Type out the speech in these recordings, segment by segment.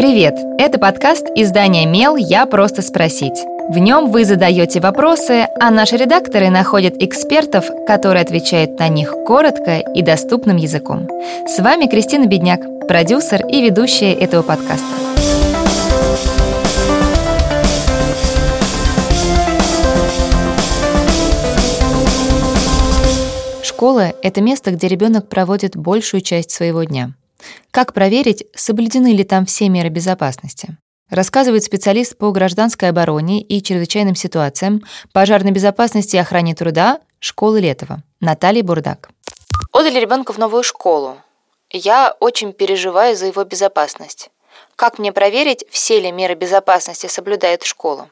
Привет! Это подкаст издания «Мел. Я просто спросить». В нем вы задаете вопросы, а наши редакторы находят экспертов, которые отвечают на них коротко и доступным языком. С вами Кристина Бедняк, продюсер и ведущая этого подкаста. Школа – это место, где ребенок проводит большую часть своего дня – как проверить, соблюдены ли там все меры безопасности? Рассказывает специалист по гражданской обороне и чрезвычайным ситуациям, пожарной безопасности и охране труда школы Летова Наталья Бурдак. Отдали ребенка в новую школу. Я очень переживаю за его безопасность. Как мне проверить, все ли меры безопасности соблюдает школа?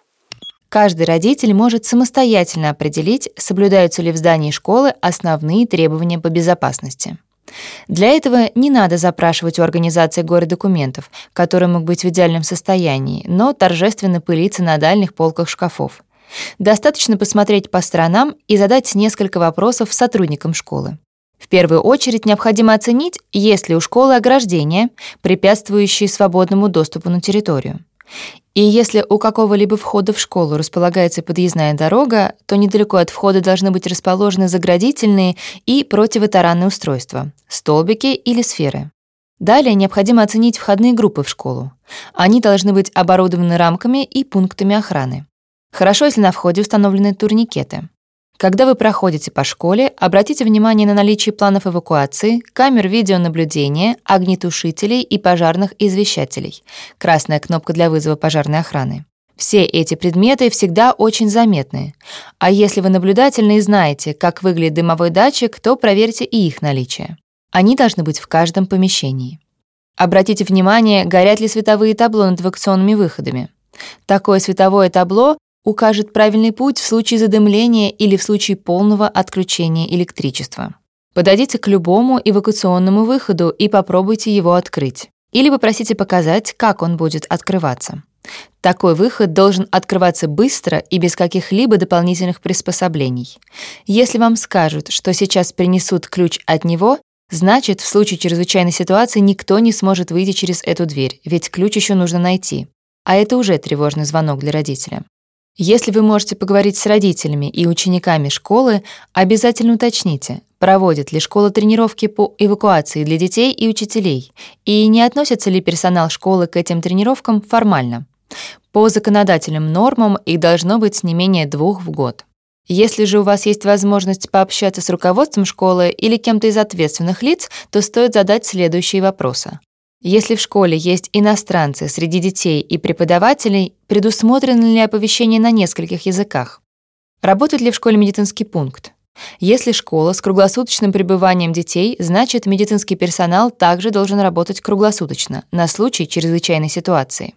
Каждый родитель может самостоятельно определить, соблюдаются ли в здании школы основные требования по безопасности. Для этого не надо запрашивать у организации горы документов, которые могут быть в идеальном состоянии, но торжественно пылиться на дальних полках шкафов. Достаточно посмотреть по сторонам и задать несколько вопросов сотрудникам школы. В первую очередь необходимо оценить, есть ли у школы ограждения, препятствующие свободному доступу на территорию. И если у какого-либо входа в школу располагается подъездная дорога, то недалеко от входа должны быть расположены заградительные и противотаранные устройства, столбики или сферы. Далее необходимо оценить входные группы в школу. Они должны быть оборудованы рамками и пунктами охраны. Хорошо, если на входе установлены турникеты. Когда вы проходите по школе, обратите внимание на наличие планов эвакуации, камер видеонаблюдения, огнетушителей и пожарных извещателей. Красная кнопка для вызова пожарной охраны. Все эти предметы всегда очень заметны. А если вы наблюдательны и знаете, как выглядит дымовой датчик, то проверьте и их наличие. Они должны быть в каждом помещении. Обратите внимание, горят ли световые табло над эвакуационными выходами. Такое световое табло укажет правильный путь в случае задымления или в случае полного отключения электричества. Подойдите к любому эвакуационному выходу и попробуйте его открыть. Или попросите показать, как он будет открываться. Такой выход должен открываться быстро и без каких-либо дополнительных приспособлений. Если вам скажут, что сейчас принесут ключ от него, значит, в случае чрезвычайной ситуации никто не сможет выйти через эту дверь, ведь ключ еще нужно найти. А это уже тревожный звонок для родителя. Если вы можете поговорить с родителями и учениками школы, обязательно уточните, проводит ли школа тренировки по эвакуации для детей и учителей, и не относится ли персонал школы к этим тренировкам формально. По законодательным нормам их должно быть не менее двух в год. Если же у вас есть возможность пообщаться с руководством школы или кем-то из ответственных лиц, то стоит задать следующие вопросы. Если в школе есть иностранцы среди детей и преподавателей, предусмотрено ли оповещение на нескольких языках? Работает ли в школе медицинский пункт? Если школа с круглосуточным пребыванием детей, значит, медицинский персонал также должен работать круглосуточно на случай чрезвычайной ситуации.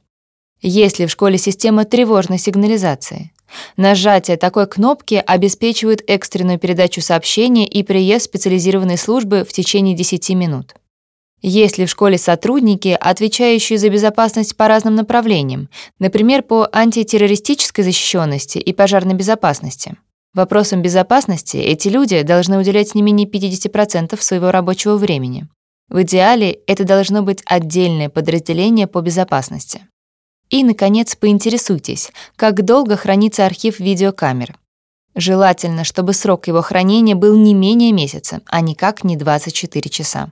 Есть ли в школе система тревожной сигнализации? Нажатие такой кнопки обеспечивает экстренную передачу сообщения и приезд специализированной службы в течение 10 минут. Есть ли в школе сотрудники, отвечающие за безопасность по разным направлениям, например, по антитеррористической защищенности и пожарной безопасности? Вопросам безопасности эти люди должны уделять не менее 50% своего рабочего времени. В идеале это должно быть отдельное подразделение по безопасности. И, наконец, поинтересуйтесь, как долго хранится архив видеокамер. Желательно, чтобы срок его хранения был не менее месяца, а никак не 24 часа.